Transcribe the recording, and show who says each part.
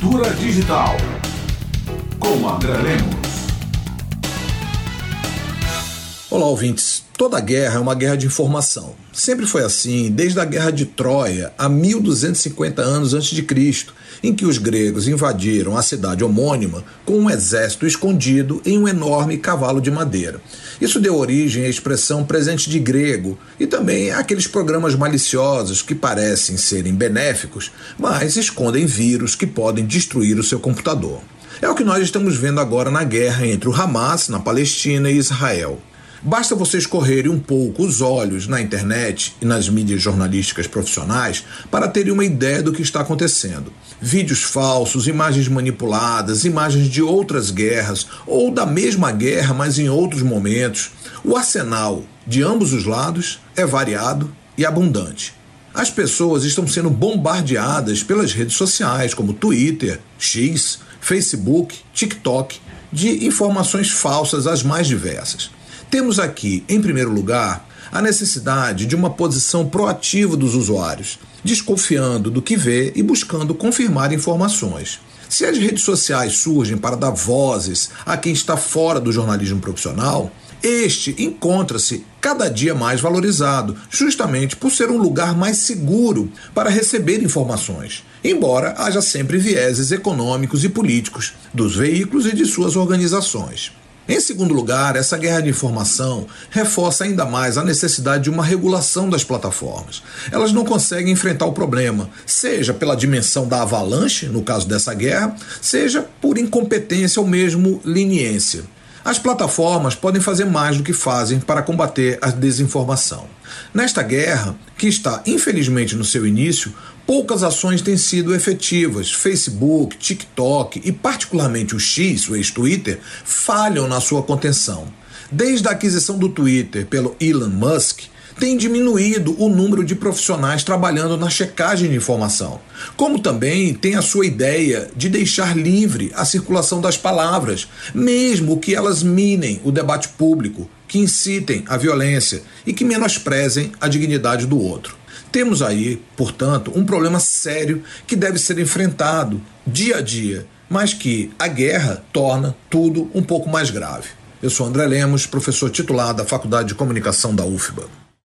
Speaker 1: Cultura Digital. Com André Lemos.
Speaker 2: Olá, ouvintes. Toda guerra é uma guerra de informação. Sempre foi assim, desde a Guerra de Troia, há 1250 anos antes de Cristo, em que os gregos invadiram a cidade homônima com um exército escondido em um enorme cavalo de madeira. Isso deu origem à expressão presente de grego e também àqueles programas maliciosos que parecem serem benéficos, mas escondem vírus que podem destruir o seu computador. É o que nós estamos vendo agora na guerra entre o Hamas, na Palestina, e Israel. Basta vocês correrem um pouco os olhos na internet e nas mídias jornalísticas profissionais para terem uma ideia do que está acontecendo. Vídeos falsos, imagens manipuladas, imagens de outras guerras ou da mesma guerra, mas em outros momentos. O arsenal de ambos os lados é variado e abundante. As pessoas estão sendo bombardeadas pelas redes sociais como Twitter, X, Facebook, TikTok, de informações falsas as mais diversas. Temos aqui, em primeiro lugar, a necessidade de uma posição proativa dos usuários, desconfiando do que vê e buscando confirmar informações. Se as redes sociais surgem para dar vozes a quem está fora do jornalismo profissional, este encontra-se cada dia mais valorizado, justamente por ser um lugar mais seguro para receber informações, embora haja sempre vieses econômicos e políticos dos veículos e de suas organizações. Em segundo lugar, essa guerra de informação reforça ainda mais a necessidade de uma regulação das plataformas. Elas não conseguem enfrentar o problema, seja pela dimensão da avalanche, no caso dessa guerra, seja por incompetência ou mesmo leniência. As plataformas podem fazer mais do que fazem para combater a desinformação. Nesta guerra, que está infelizmente no seu início, poucas ações têm sido efetivas. Facebook, TikTok e, particularmente, o X, o ex-Twitter, falham na sua contenção. Desde a aquisição do Twitter pelo Elon Musk, tem diminuído o número de profissionais trabalhando na checagem de informação, como também tem a sua ideia de deixar livre a circulação das palavras, mesmo que elas minem o debate público, que incitem a violência e que menosprezem a dignidade do outro. Temos aí, portanto, um problema sério que deve ser enfrentado dia a dia, mas que a guerra torna tudo um pouco mais grave. Eu sou André Lemos, professor titular da Faculdade de Comunicação da UFBA.